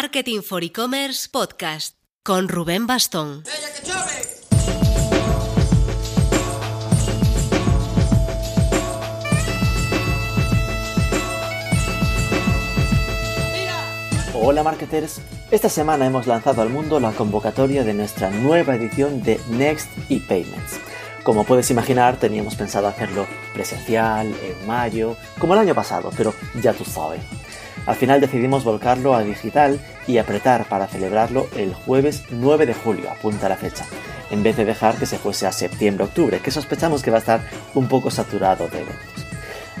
Marketing for E-Commerce Podcast con Rubén Bastón. Hola marketers, esta semana hemos lanzado al mundo la convocatoria de nuestra nueva edición de Next ePayments. Como puedes imaginar, teníamos pensado hacerlo presencial, en mayo, como el año pasado, pero ya tú sabes. Al final decidimos volcarlo a digital y apretar para celebrarlo el jueves 9 de julio, apunta la fecha, en vez de dejar que se fuese a septiembre-octubre, que sospechamos que va a estar un poco saturado de eventos.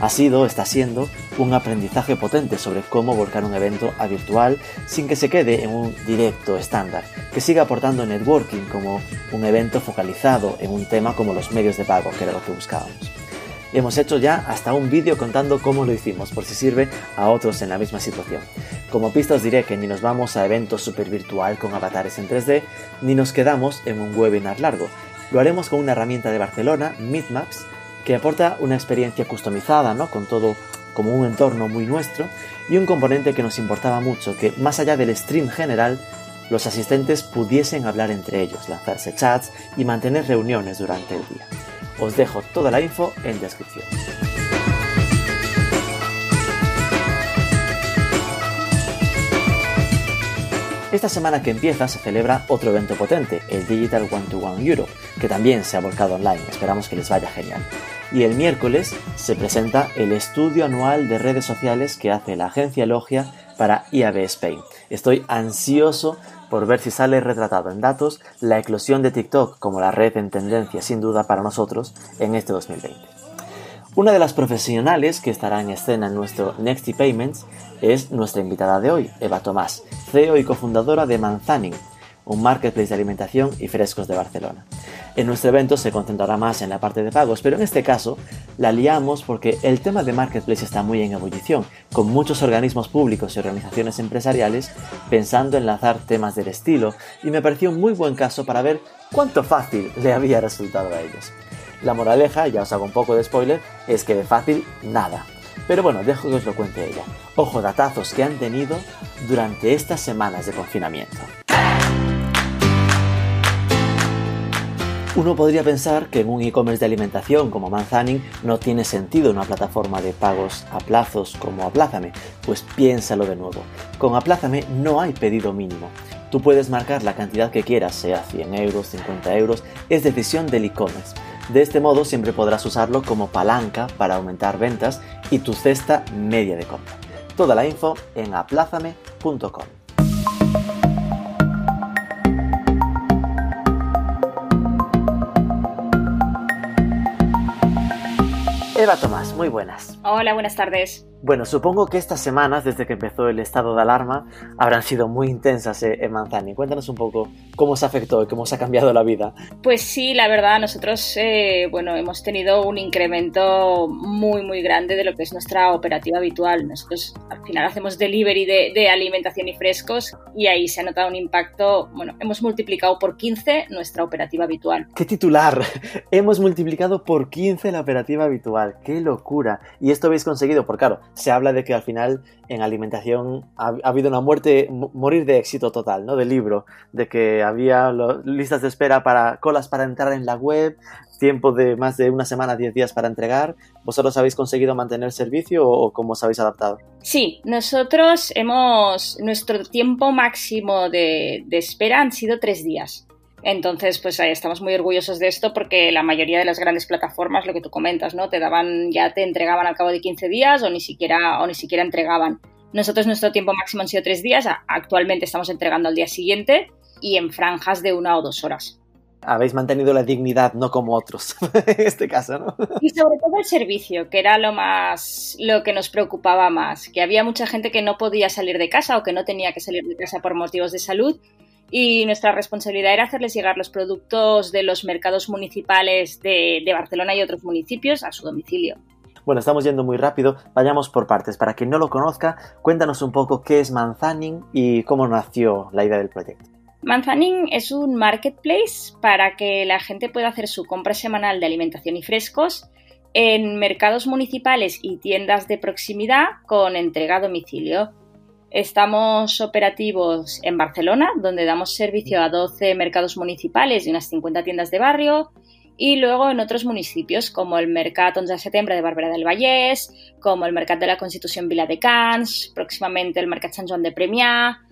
Ha sido, está siendo, un aprendizaje potente sobre cómo volcar un evento a virtual sin que se quede en un directo estándar, que siga aportando networking como un evento focalizado en un tema como los medios de pago, que era lo que buscábamos. Hemos hecho ya hasta un vídeo contando cómo lo hicimos, por si sirve a otros en la misma situación. Como pista os diré que ni nos vamos a eventos super virtual con avatares en 3D, ni nos quedamos en un webinar largo. Lo haremos con una herramienta de Barcelona, Meetmaps, que aporta una experiencia customizada, ¿no? Con todo como un entorno muy nuestro y un componente que nos importaba mucho, que más allá del stream general, los asistentes pudiesen hablar entre ellos, lanzarse chats y mantener reuniones durante el día. Os dejo toda la info en descripción. Esta semana que empieza se celebra otro evento potente, el Digital One to One Euro, que también se ha volcado online. Esperamos que les vaya genial. Y el miércoles se presenta el estudio anual de redes sociales que hace la agencia Logia para IAB Spain. Estoy ansioso por ver si sale retratado en datos la eclosión de TikTok como la red en tendencia sin duda para nosotros en este 2020. Una de las profesionales que estará en escena en nuestro Next Payments es nuestra invitada de hoy, Eva Tomás, CEO y cofundadora de Manzaning, un marketplace de alimentación y frescos de Barcelona. En nuestro evento se concentrará más en la parte de pagos, pero en este caso la liamos porque el tema de marketplace está muy en ebullición, con muchos organismos públicos y organizaciones empresariales pensando en lanzar temas del estilo, y me pareció un muy buen caso para ver cuánto fácil le había resultado a ellos. La moraleja, ya os hago un poco de spoiler, es que de fácil nada. Pero bueno, dejo que os lo cuente ella. Ojo datazos que han tenido durante estas semanas de confinamiento. Uno podría pensar que en un e-commerce de alimentación como Manzaning no tiene sentido una plataforma de pagos a plazos como Aplázame, pues piénsalo de nuevo. Con Aplázame no hay pedido mínimo. Tú puedes marcar la cantidad que quieras, sea 100 euros, 50 euros, es decisión del e-commerce. De este modo siempre podrás usarlo como palanca para aumentar ventas y tu cesta media de compra. Toda la info en aplázame.com. Eva Tomás, muy buenas. Hola, buenas tardes. Bueno, supongo que estas semanas, desde que empezó el estado de alarma, habrán sido muy intensas eh, en Manzani. Cuéntanos un poco cómo se afectó y cómo se ha cambiado la vida. Pues sí, la verdad, nosotros eh, bueno, hemos tenido un incremento muy, muy grande de lo que es nuestra operativa habitual. Nosotros al final hacemos delivery de, de alimentación y frescos y ahí se ha notado un impacto, bueno, hemos multiplicado por 15 nuestra operativa habitual. ¡Qué titular! hemos multiplicado por 15 la operativa habitual. ¡Qué locura! Y esto habéis conseguido, por claro, se habla de que al final en alimentación ha, habido una muerte, morir de éxito total, ¿no? Del libro, de que había listas de espera para colas para entrar en la web, tiempo de más de una semana, 10 días para entregar. ¿Vosotros habéis conseguido mantener el servicio o, cómo os habéis adaptado? Sí, nosotros hemos, nuestro tiempo máximo de, de espera han sido tres días. Entonces, pues estamos muy orgullosos de esto porque la mayoría de las grandes plataformas, lo que tú comentas, ¿no? Te daban, ya te entregaban al cabo de 15 días o ni siquiera, o ni siquiera entregaban. Nosotros nuestro tiempo máximo han sido tres días, actualmente estamos entregando al día siguiente y en franjas de una o dos horas. Habéis mantenido la dignidad, no como otros, en este caso, ¿no? Y sobre todo el servicio, que era lo más, lo que nos preocupaba más, que había mucha gente que no podía salir de casa o que no tenía que salir de casa por motivos de salud y nuestra responsabilidad era hacerles llegar los productos de los mercados municipales de, Barcelona y otros municipios a su domicilio. Bueno, estamos yendo muy rápido, vayamos por partes. Para quien no lo conozca, cuéntanos un poco qué es Manzaning y cómo nació la idea del proyecto. Manzaning es un marketplace para que la gente pueda hacer su compra semanal de alimentación y frescos en mercados municipales y tiendas de proximidad con entrega a domicilio. Estamos operativos en Barcelona, donde damos servicio a 12 mercados municipales y unas 50 tiendas de barrio, y luego en otros municipios como el Mercat 11 de Setembre de Barberà del Vallès, como el Mercat de la Constitución Vila de Cans, próximamente el Mercat San Joan de Premià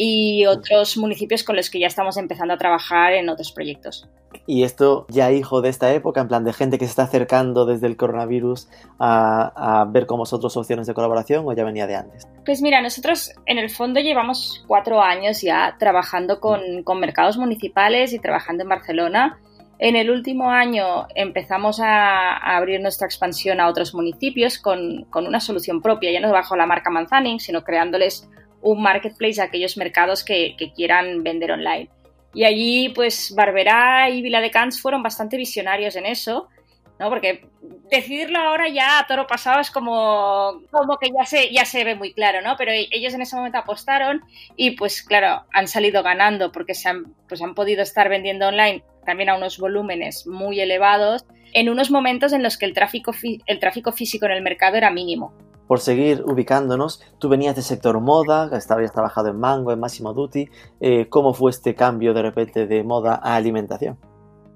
y otros municipios con los que ya estamos empezando a trabajar en otros proyectos. Y esto ya hijo de esta época, en plan de gente que se está acercando desde el coronavirus a, ver con vosotros opciones de colaboración o ya venía de antes? Pues mira, nosotros en el fondo llevamos cuatro años ya trabajando con, mercados municipales y trabajando en Barcelona. En el último año empezamos a, abrir nuestra expansión a otros municipios con, una solución propia, ya no bajo la marca Manzaning, sino creándoles un marketplace a aquellos mercados que quieran vender online. Y allí, pues, Barberá y Vila de Cans fueron bastante visionarios en eso, ¿no? Porque decidirlo ahora ya a toro pasado es como, como que ya se, ya se ve muy claro, ¿no? Pero ellos en ese momento apostaron y, pues, claro, han salido ganando porque se han, pues, han podido estar vendiendo online también a unos volúmenes muy elevados en unos momentos en los que el tráfico, el tráfico físico en el mercado era mínimo por seguir ubicándonos, tú venías del sector moda, habías trabajado en Mango, en Massimo Dutti. Eh, ¿Cómo fue este cambio de repente de moda a alimentación?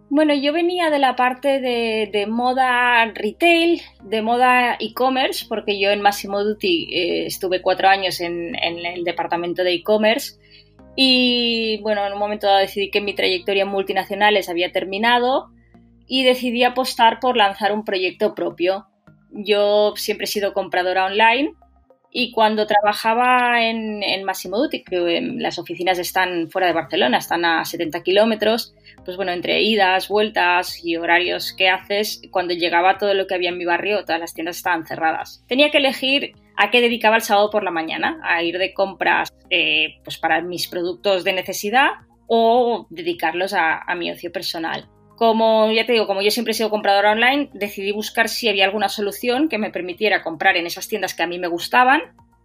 Bueno, yo venía de la parte de, moda retail, de moda e-commerce, porque yo en Massimo Dutti eh, estuve cuatro años en, en el departamento de e-commerce. Y bueno, en un momento decidí que mi trayectoria en multinacionales había terminado y decidí apostar por lanzar un proyecto propio yo siempre he sido compradora online y cuando trabajaba en, en Massimo Dutti, que las oficinas están fuera de Barcelona, están a 70 kilómetros, pues bueno, entre idas, vueltas y horarios que haces, cuando llegaba todo lo que había en mi barrio, todas las tiendas estaban cerradas. Tenía que elegir a qué dedicaba el sábado por la mañana, a ir de compras eh, pues para mis productos de necesidad o dedicarlos a mi ocio personal. Como ya te digo, como yo siempre he sido compradora online, decidí buscar si había alguna solución que me permitiera comprar en esas tiendas que a mí me gustaban,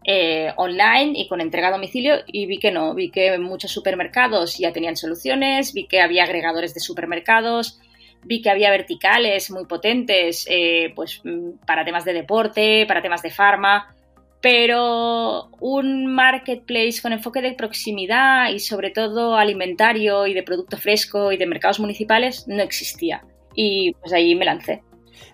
eh, online y con entrega a domicilio y vi que no, vi que muchos supermercados ya tenían soluciones, vi que había agregadores de supermercados, vi que había verticales muy potentes eh, pues, mm, para temas de deporte, para temas de farma pero un marketplace con enfoque de proximidad y sobre todo alimentario y de producto fresco y de mercados municipales no existía. Y pues ahí me lancé.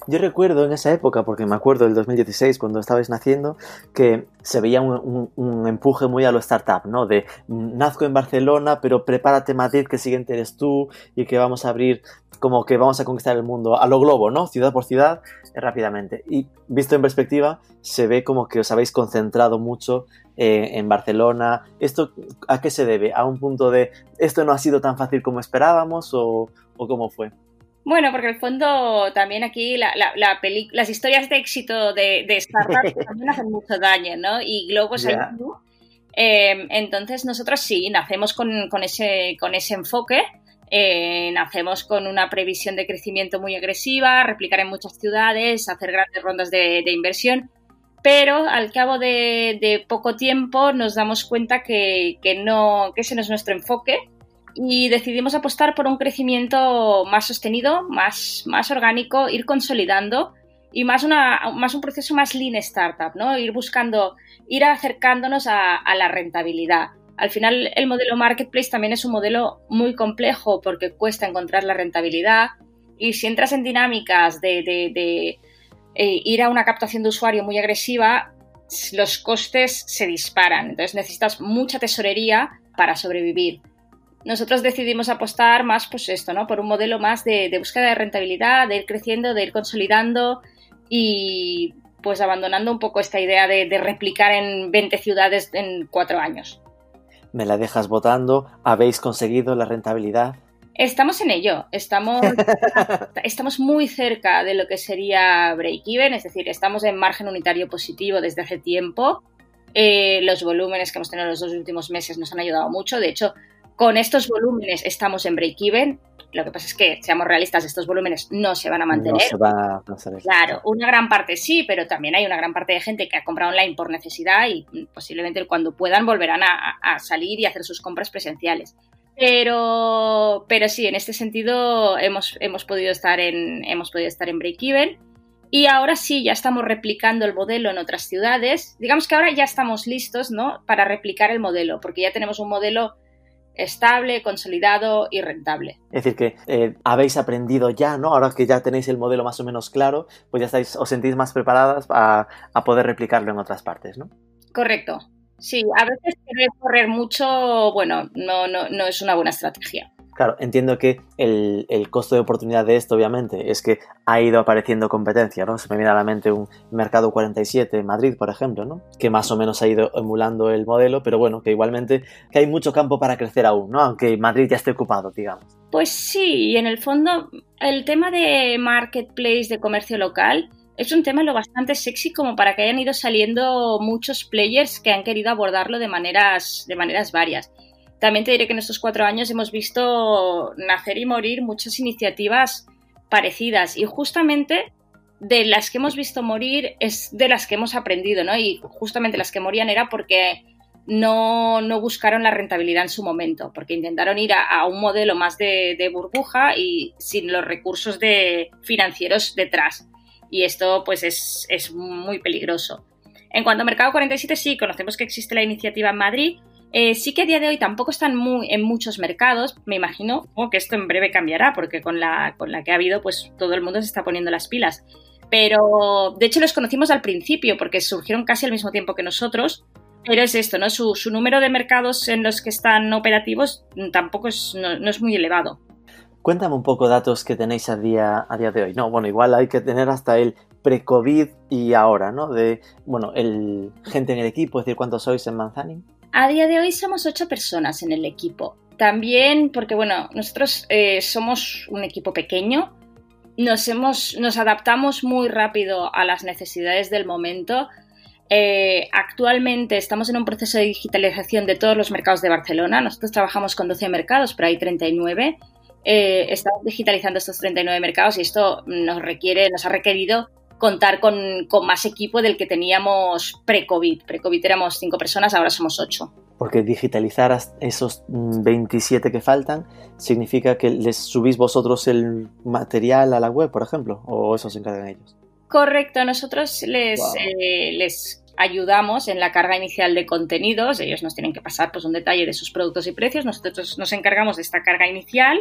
Yo recuerdo en esa época, porque me acuerdo del 2016, cuando estabais naciendo, que se veía un, empuje muy a lo startup, ¿no? De nazco en Barcelona, pero prepárate Madrid, que siguiente eres tú y que vamos a abrir, como que vamos a conquistar el mundo a lo globo, ¿no? Ciudad por ciudad, rápidamente. Y visto en perspectiva, se ve como que os habéis concentrado mucho eh, en Barcelona. ¿Esto a qué se debe? ¿A un punto de esto no ha sido tan fácil como esperábamos o, o cómo fue? Bueno, porque en el fondo también aquí la, la, las historias de éxito de, de startups también hacen mucho daño, ¿no? Y Globo es eh, entonces nosotros sí, nacemos con, con, ese, con ese enfoque, eh, nacemos con una previsión de crecimiento muy agresiva, replicar en muchas ciudades, hacer grandes rondas de, de inversión, pero al cabo de, de, poco tiempo nos damos cuenta que, que, no, que ese no es nuestro enfoque y decidimos apostar por un crecimiento más sostenido, más, más orgánico, ir consolidando y más, una, más un proceso más lean startup, ¿no? Ir buscando, ir acercándonos a, la rentabilidad. Al final, el modelo marketplace también es un modelo muy complejo porque cuesta encontrar la rentabilidad y si entras en dinámicas de, eh, ir a una captación de usuario muy agresiva, los costes se disparan. Entonces necesitas mucha tesorería para sobrevivir nosotros decidimos apostar más, pues esto, ¿no? Por un modelo más de, búsqueda de rentabilidad, de ir creciendo, de ir consolidando y pues abandonando un poco esta idea de, replicar en 20 ciudades en cuatro años. Me la dejas votando. ¿Habéis conseguido la rentabilidad? Estamos en ello, estamos, estamos muy cerca de lo que sería break-even, es decir, estamos en margen unitario positivo desde hace tiempo. Eh, los volúmenes que hemos tenido los dos últimos meses nos han ayudado mucho. De hecho, con estos volúmenes estamos en break-even. Lo que pasa es que, seamos realistas, estos volúmenes no se van a mantener. No se va a Claro, una gran parte sí, pero también hay una gran parte de gente que ha comprado online por necesidad y posiblemente cuando puedan volverán a, salir y hacer sus compras presenciales. Pero, pero sí, en este sentido hemos, hemos podido estar en, hemos podido estar en break-even Y ahora sí, ya estamos replicando el modelo en otras ciudades. Digamos que ahora ya estamos listos, ¿no? Para replicar el modelo, porque ya tenemos un modelo estable, consolidado y rentable. Es decir, que eh, habéis aprendido ya, ¿no? Ahora que ya tenéis el modelo más o menos claro, pues ya estáis, os sentís más preparadas a, a poder replicarlo en otras partes, ¿no? Correcto. Sí, a veces querer correr mucho, bueno, no, no, no es una buena estrategia. Claro, entiendo que el, costo de oportunidad de esto, obviamente, es que ha ido apareciendo competencia, ¿no? Se me viene a la mente un Mercado 47 en Madrid, por ejemplo, ¿no? Que más o menos ha ido emulando el modelo, pero bueno, que igualmente que hay mucho campo para crecer aún, ¿no? Aunque Madrid ya esté ocupado, digamos. Pues sí, y en el fondo el tema de marketplace, de comercio local, es un tema lo bastante sexy como para que hayan ido saliendo muchos players que han querido abordarlo de maneras, de maneras varias. También te diré que en estos cuatro años hemos visto nacer y morir muchas iniciativas parecidas y justamente de las que hemos visto morir es de las que hemos aprendido, ¿no? Y justamente las que morían era porque no, buscaron la rentabilidad en su momento, porque intentaron ir a, un modelo más de, burbuja y sin los recursos de, financieros detrás. Y esto pues es, es muy peligroso. En cuanto a Mercado 47, sí, conocemos que existe la iniciativa en Madrid, eh, sí que a día de hoy tampoco están muy, en muchos mercados, me imagino que esto en breve cambiará, porque con la, que ha habido, pues todo el mundo se está poniendo las pilas. Pero de hecho los conocimos al principio, porque surgieron casi al mismo tiempo que nosotros. Pero es esto, ¿no? Su, número de mercados en los que están operativos tampoco es, no, es muy elevado. Cuéntame un poco datos que tenéis a día, a día de hoy. No, bueno, igual hay que tener hasta el pre-COVID y ahora, ¿no? De, bueno, el gente en el equipo, es decir, ¿cuántos sois en Manzanin? A día de hoy somos ocho personas en el equipo. También porque, bueno, nosotros eh, somos un equipo pequeño, nos, hemos, nos adaptamos muy rápido a las necesidades del momento. Eh, actualmente estamos en un proceso de digitalización de todos los mercados de Barcelona. Nosotros trabajamos con 12 mercados, pero hay 39. Eh, estamos digitalizando estos 39 mercados y esto nos requiere, nos ha requerido contar con, más equipo del que teníamos pre-COVID. Pre-COVID éramos cinco personas, ahora somos ocho. Porque digitalizar esos 27 que faltan significa que les subís vosotros el material a la web, por ejemplo, o eso se encargan ellos. Correcto, nosotros les, eh, les ayudamos en la carga inicial de contenidos. Ellos nos tienen que pasar pues, un detalle de sus productos y precios. Nosotros nos encargamos de esta carga inicial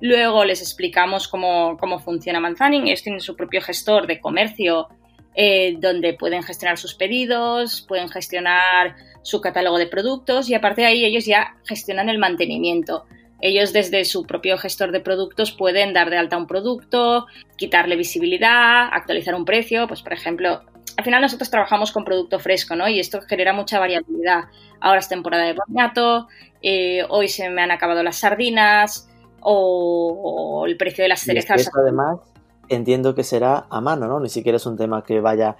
Luego les explicamos cómo, funciona Manzanin. Ellos tienen su propio gestor de comercio eh, donde pueden gestionar sus pedidos, pueden gestionar su catálogo de productos y aparte de ahí ellos ya gestionan el mantenimiento. Ellos desde su propio gestor de productos pueden dar de alta un producto, quitarle visibilidad, actualizar un precio, pues por ejemplo, al final nosotros trabajamos con producto fresco, ¿no? Y esto genera mucha variabilidad. Ahora es temporada de boniato, eh, hoy se me han acabado las sardinas, o, el precio de las cerezas. esto además entiendo que será a mano, ¿no? Ni siquiera es un tema que vaya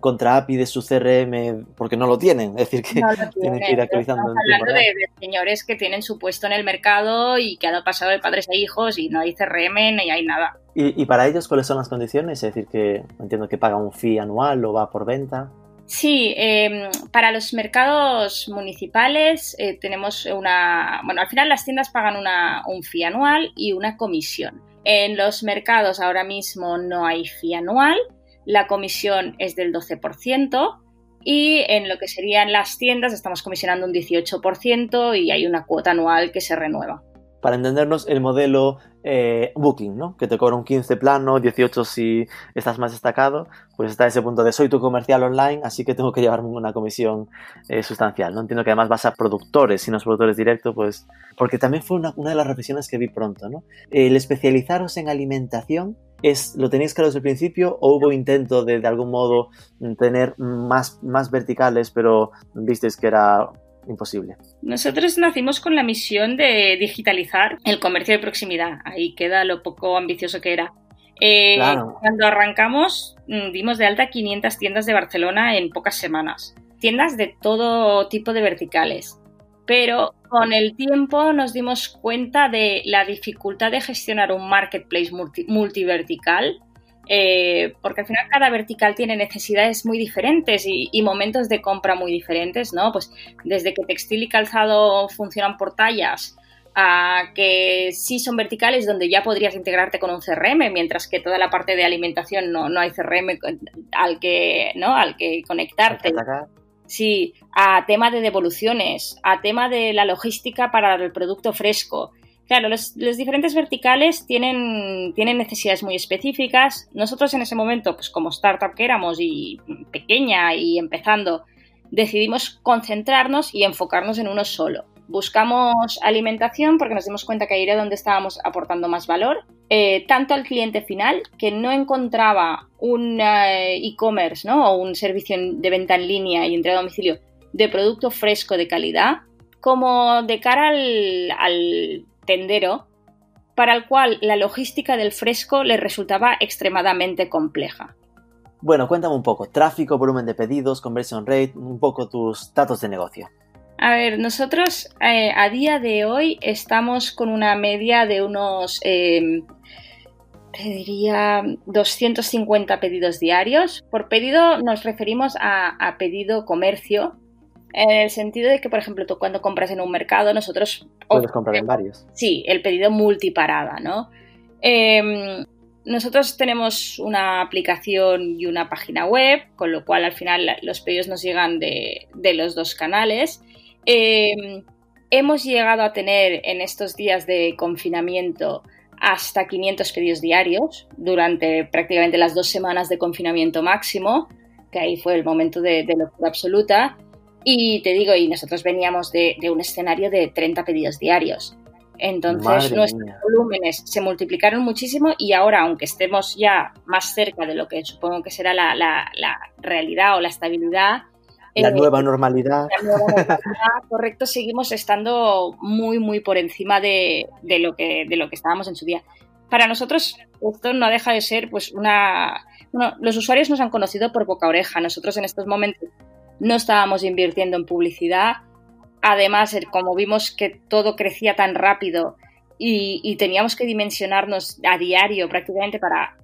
contra API de su CRM porque no lo tienen, es decir, que tienen que ir actualizando. Estamos hablando de, señores que tienen su puesto en el mercado y que han pasado de padres a hijos y no hay CRM ni hay nada. ¿Y, para ellos cuáles son las condiciones? Es decir, que entiendo que pagan un fee anual o va por venta. Sí, em, para los mercados municipales eh, tenemos una... Bueno, al final las tiendas pagan una, un fee anual y una comisión. En los mercados ahora mismo no hay fee anual, la comisión es del 12% y en lo que serían las tiendas estamos comisionando un 18% y hay una cuota anual que se renueva para entendernos, el modelo eh, Booking, ¿no? Que te cobra un 15 plano, 18 si estás más destacado, pues está ese punto de soy tu comercial online, así que tengo que llevarme una comisión eh, sustancial, ¿no? Entiendo que además vas a productores, si no es productores directos, pues... Porque también fue una, de las reflexiones que vi pronto, ¿no? El especializaros en alimentación es, ¿Lo tenéis claro desde el principio o hubo intento de de algún modo tener más, más verticales, pero visteis que era imposible. Nosotros nacimos con la misión de digitalizar el comercio de proximidad. Ahí queda lo poco ambicioso que era. Eh, cuando arrancamos, mm, dimos de alta 500 tiendas de Barcelona en pocas semanas. Tiendas de todo tipo de verticales. Pero con el tiempo nos dimos cuenta de la dificultad de gestionar un marketplace multivertical eh, porque al final cada vertical tiene necesidades muy diferentes y, momentos de compra muy diferentes, ¿no? Pues desde que textil y calzado funcionan por tallas, a que sí son verticales donde ya podrías integrarte con un CRM, mientras que toda la parte de alimentación no, no hay CRM al que, ¿no? al que conectarte. Sí, a tema de devoluciones, a tema de la logística para el producto fresco. Claro, los, diferentes verticales tienen, necesidades muy específicas. Nosotros en ese momento, pues como startup que éramos y pequeña y empezando, decidimos concentrarnos y enfocarnos en uno solo. Buscamos alimentación porque nos dimos cuenta que ahí era donde estábamos aportando más valor, eh, tanto al cliente final que no encontraba un eh, e-commerce ¿no? o un servicio de venta en línea y entrega a domicilio de producto fresco de calidad, como de cara al, al tendero, para el cual la logística del fresco le resultaba extremadamente compleja. Bueno, cuéntame un poco, tráfico, volumen de pedidos, conversion rate, un poco tus datos de negocio. A ver, nosotros eh, a día de hoy estamos con una media de unos, em, te diría, 250 pedidos diarios. Por pedido nos referimos a, pedido comercio, en el sentido de que, por ejemplo, tú cuando compras en un mercado, nosotros... Puedes comprar en varios. Sí, el pedido multiparada, ¿no? Em, nosotros tenemos una aplicación y una página web, con lo cual al final los pedidos nos llegan de, de los dos canales. Em, hemos llegado a tener en estos días de confinamiento hasta 500 pedidos diarios durante prácticamente las dos semanas de confinamiento máximo, que ahí fue el momento de, locura absoluta. Y te digo, y nosotros veníamos de, un escenario de 30 pedidos diarios. Entonces nuestros volúmenes se multiplicaron muchísimo y ahora, aunque estemos ya más cerca de lo que supongo que será la, la realidad o la estabilidad, la eh, nueva normalidad. correcto, seguimos estando muy, muy por encima de, lo que, de lo que estábamos en su día. Para nosotros esto no deja de ser pues una... los usuarios nos han conocido por boca oreja. Nosotros en estos momentos no estábamos invirtiendo en publicidad. Además, como vimos que todo crecía tan rápido y, teníamos que dimensionarnos a diario prácticamente para,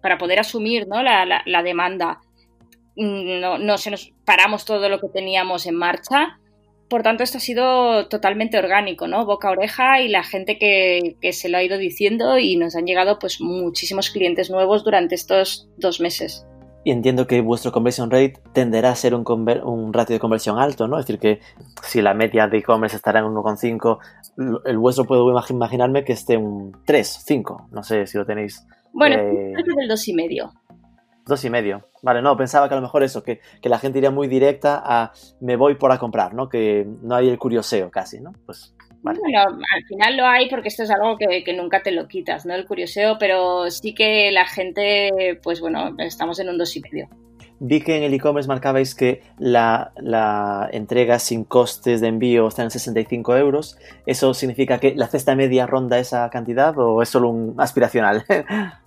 para poder asumir ¿no? la, la demanda no, no se nos paramos todo lo que teníamos en marcha. Por tanto, esto ha sido totalmente orgánico, ¿no? Boca a oreja y la gente que, se lo ha ido diciendo y nos han llegado pues muchísimos clientes nuevos durante estos dos meses. Y entiendo que vuestro conversion rate tenderá a ser un, un ratio de conversión alto, ¿no? Es decir, que si la media de e-commerce estará en 1,5, el vuestro puedo imaginarme que esté un 3, 5. No sé si lo tenéis. Bueno, eh... es del 2,5. Dos y medio. Vale, no, pensaba que a lo mejor eso, que, la gente iría muy directa a me voy por a comprar, ¿no? Que no hay el curioseo casi, ¿no? Pues Bueno, al final lo hay porque esto es algo que, nunca te lo quitas, ¿no? El curioseo, pero sí que la gente, pues bueno, estamos en un dos y medio. Vi que en el e-commerce marcabais que la, entrega sin costes de envío está en 65 euros. ¿Eso significa que la cesta media ronda esa cantidad o es solo un aspiracional?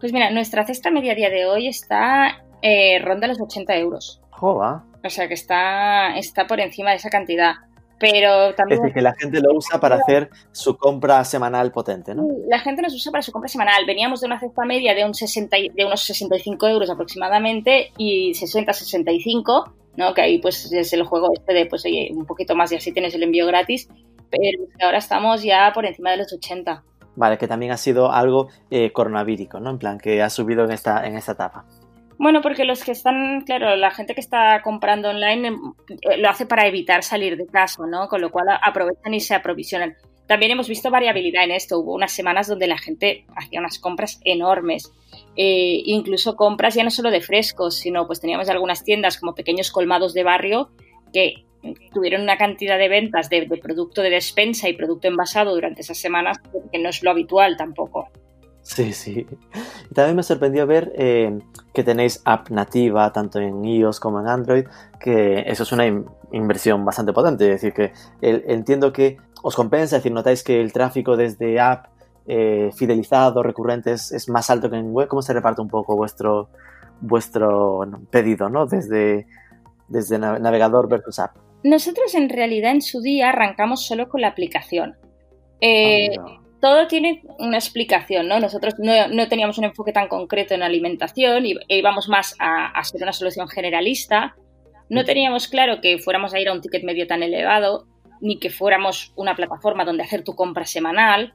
Pues mira, nuestra cesta media día de hoy está eh, ronda los 80 euros. Joda. O sea que está, está por encima de esa cantidad. Pero también. Es decir, que la gente lo usa para hacer su compra semanal potente, ¿no? La gente nos usa para su compra semanal. Veníamos de una cesta media de, un 60, de unos 65 euros aproximadamente y 60-65, ¿no? Que ahí pues es el juego este de pues oye, un poquito más y así tienes el envío gratis. Pero ahora estamos ya por encima de los 80. Vale, que también ha sido algo eh, coronavírico, ¿no? En plan, que ha subido en esta, en esta etapa. Bueno, porque los que están, claro, la gente que está comprando online eh, lo hace para evitar salir de casa, ¿no? Con lo cual aprovechan y se aprovisionan. También hemos visto variabilidad en esto. Hubo unas semanas donde la gente hacía unas compras enormes. Eh, incluso compras ya no solo de frescos, sino pues teníamos algunas tiendas como pequeños colmados de barrio que tuvieron una cantidad de ventas de, producto de despensa y producto envasado durante esas semanas que no es lo habitual tampoco. Sí, sí. Y también me sorprendió ver eh, que tenéis app nativa tanto en iOS como en Android, que eso es una inversión bastante potente. Es decir, que entiendo que os compensa, es decir, notáis que el tráfico desde app eh, fidelizado, recurrente, es, más alto que en web. ¿Cómo se reparte un poco vuestro, vuestro pedido, ¿no? Desde, desde navegador versus app. Nosotros en realidad en su día arrancamos solo con la aplicación. Eh, ah, todo tiene una explicación, ¿no? Nosotros no, teníamos un enfoque tan concreto en alimentación y íbamos más a, ser una solución generalista. No teníamos claro que fuéramos a ir a un ticket medio tan elevado ni que fuéramos una plataforma donde hacer tu compra semanal.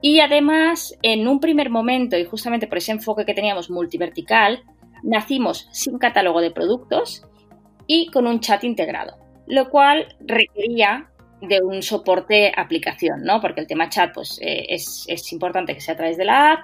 Y además, en un primer momento, y justamente por ese enfoque que teníamos multivertical, nacimos sin catálogo de productos y con un chat integrado, lo cual requería de un soporte aplicación, ¿no? Porque el tema chat, pues, eh, es, es, importante que sea a través de la app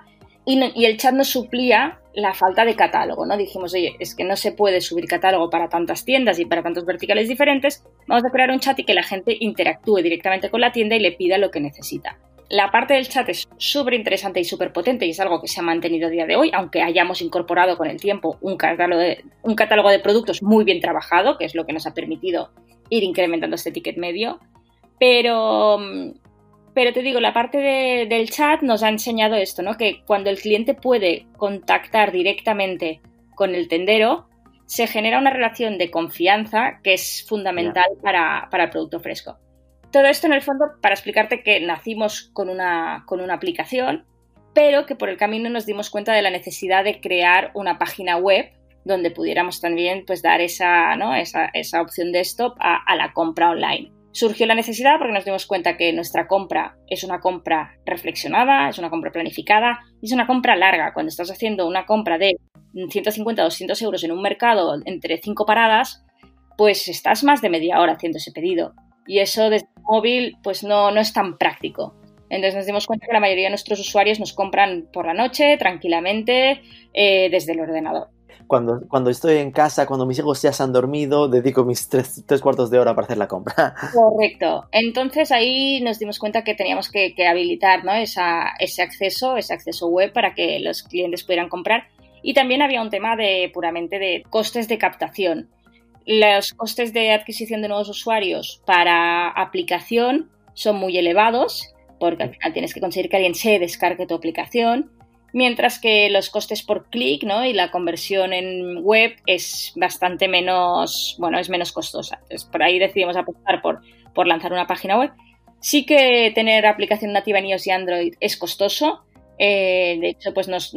y, el chat nos suplía la falta de catálogo, ¿no? Dijimos, oye, es que no se puede subir catálogo para tantas tiendas y para tantos verticales diferentes, vamos a crear un chat y que la gente interactúe directamente con la tienda y le pida lo que necesita. La parte del chat es súper interesante y súper potente y es algo que se ha mantenido a día de hoy, aunque hayamos incorporado con el tiempo un catálogo, de, un catálogo de productos muy bien trabajado, que es lo que nos ha permitido ir incrementando este ticket medio. Pero, pero te digo, la parte de, del chat nos ha enseñado esto, ¿no? Que cuando el cliente puede contactar directamente con el tendero, se genera una relación de confianza que es fundamental para, para el producto fresco. Todo esto en el fondo para explicarte que nacimos con una, con una aplicación, pero que por el camino nos dimos cuenta de la necesidad de crear una página web donde pudiéramos también pues, dar esa, ¿no? esa, esa opción de stop a, a la compra online. Surgió la necesidad porque nos dimos cuenta que nuestra compra es una compra reflexionada, es una compra planificada y es una compra larga. Cuando estás haciendo una compra de 150 o 200 euros en un mercado entre cinco paradas, pues estás más de media hora haciendo ese pedido y eso desde el móvil pues no, no es tan práctico. Entonces nos dimos cuenta que la mayoría de nuestros usuarios nos compran por la noche, tranquilamente, eh, desde el ordenador. Cuando, cuando estoy en casa, cuando mis hijos ya se han dormido, dedico mis tres, tres cuartos de hora para hacer la compra. Correcto. Entonces ahí nos dimos cuenta que teníamos que, que habilitar ¿no? Esa, ese acceso, ese acceso web para que los clientes pudieran comprar. Y también había un tema de puramente de costes de captación los costes de adquisición de nuevos usuarios para aplicación son muy elevados, porque al final tienes que conseguir que alguien se descargue tu aplicación, mientras que los costes por clic ¿no? y la conversión en web es bastante menos, bueno, es menos costosa. Entonces, por ahí decidimos apostar por, por lanzar una página web. Sí que tener aplicación nativa en iOS y Android es costoso. Eh, de hecho, pues nos,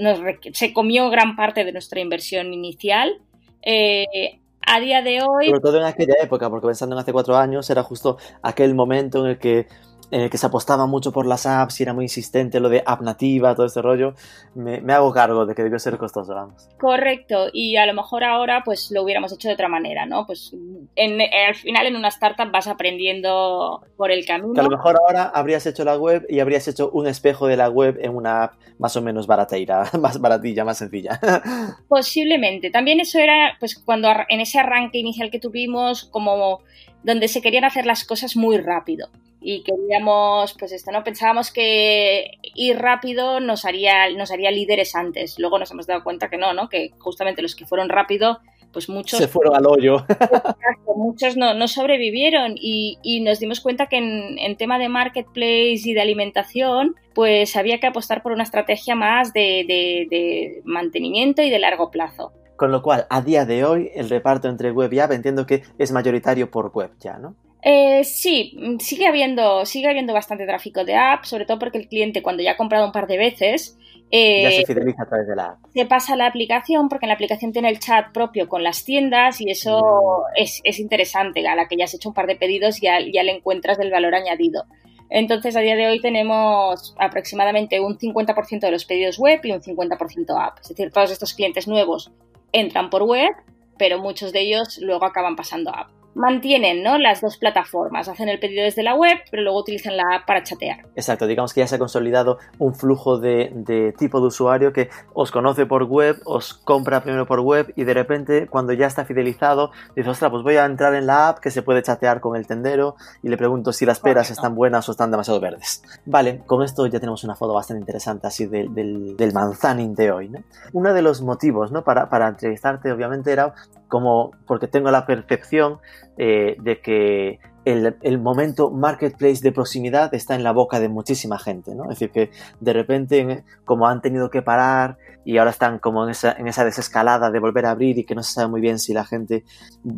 se comió gran parte de nuestra inversión inicial. Eh, a día de hoy... Sobre todo en aquella época, porque pensando en hace cuatro años, era justo aquel momento en el que en el que se apostaba mucho por las apps y era muy insistente lo de app nativa, todo este rollo, me, me, hago cargo de que debió ser costoso, vamos. Correcto, y a lo mejor ahora pues lo hubiéramos hecho de otra manera, ¿no? Pues en, al final en una startup vas aprendiendo por el camino. Que a lo mejor ahora habrías hecho la web y habrías hecho un espejo de la web en una app más o menos barateira, más baratilla, más sencilla. Posiblemente. También eso era pues cuando en ese arranque inicial que tuvimos como donde se querían hacer las cosas muy rápido y queríamos, pues esto, ¿no? Pensábamos que ir rápido nos haría, nos haría líderes antes. Luego nos hemos dado cuenta que no, ¿no? Que justamente los que fueron rápido, pues muchos... Se fueron al hoyo. muchos no, no sobrevivieron y, y, nos dimos cuenta que en, en, tema de marketplace y de alimentación, pues había que apostar por una estrategia más de, de, de mantenimiento y de largo plazo. Con lo cual, a día de hoy, el reparto entre web y app entiendo que es mayoritario por web ya, ¿no? Eh, sí, sigue habiendo, sigue habiendo bastante tráfico de app, sobre todo porque el cliente cuando ya ha comprado un par de veces... Eh, ya se fideliza a través de la app. Se pasa a la aplicación porque en la aplicación tiene el chat propio con las tiendas y eso mm. es, es, interesante. A la que ya has hecho un par de pedidos ya, ya le encuentras el valor añadido. Entonces, a día de hoy tenemos aproximadamente un 50% de los pedidos web y un 50% app. Es decir, todos estos clientes nuevos entran por web, pero muchos de ellos luego acaban pasando a app mantienen ¿no? las dos plataformas, hacen el pedido desde la web, pero luego utilizan la app para chatear. Exacto, digamos que ya se ha consolidado un flujo de, de, tipo de usuario que os conoce por web, os compra primero por web y de repente cuando ya está fidelizado dice, ostras, pues voy a entrar en la app que se puede chatear con el tendero y le pregunto si las peras Correcto. están buenas o están demasiado verdes. Vale, con esto ya tenemos una foto bastante interesante así del, del, del manzanín de hoy. ¿no? Uno de los motivos ¿no? para, para entrevistarte obviamente era como porque tengo la percepción eh, de que el, momento marketplace de proximidad está en la boca de muchísima gente. Es decir, que de repente, como han tenido que parar y ahora están como en esa, en esa desescalada de volver a abrir y que no se sabe muy bien si la gente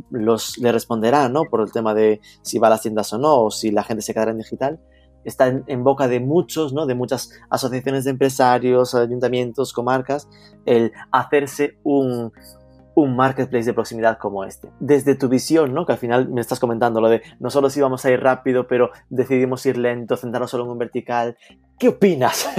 los, le responderá, ¿no? Por el tema de si va a las tiendas o no, o si la gente se quedará en digital, está en, en, boca de muchos, ¿no? de muchas asociaciones de empresarios, ayuntamientos, comarcas, el hacerse un, un marketplace de proximidad como este. Desde tu visión, ¿no? Que al final me estás comentando lo de no solo si vamos a ir rápido, pero decidimos ir lento, centrarnos solo en un vertical. ¿Qué opinas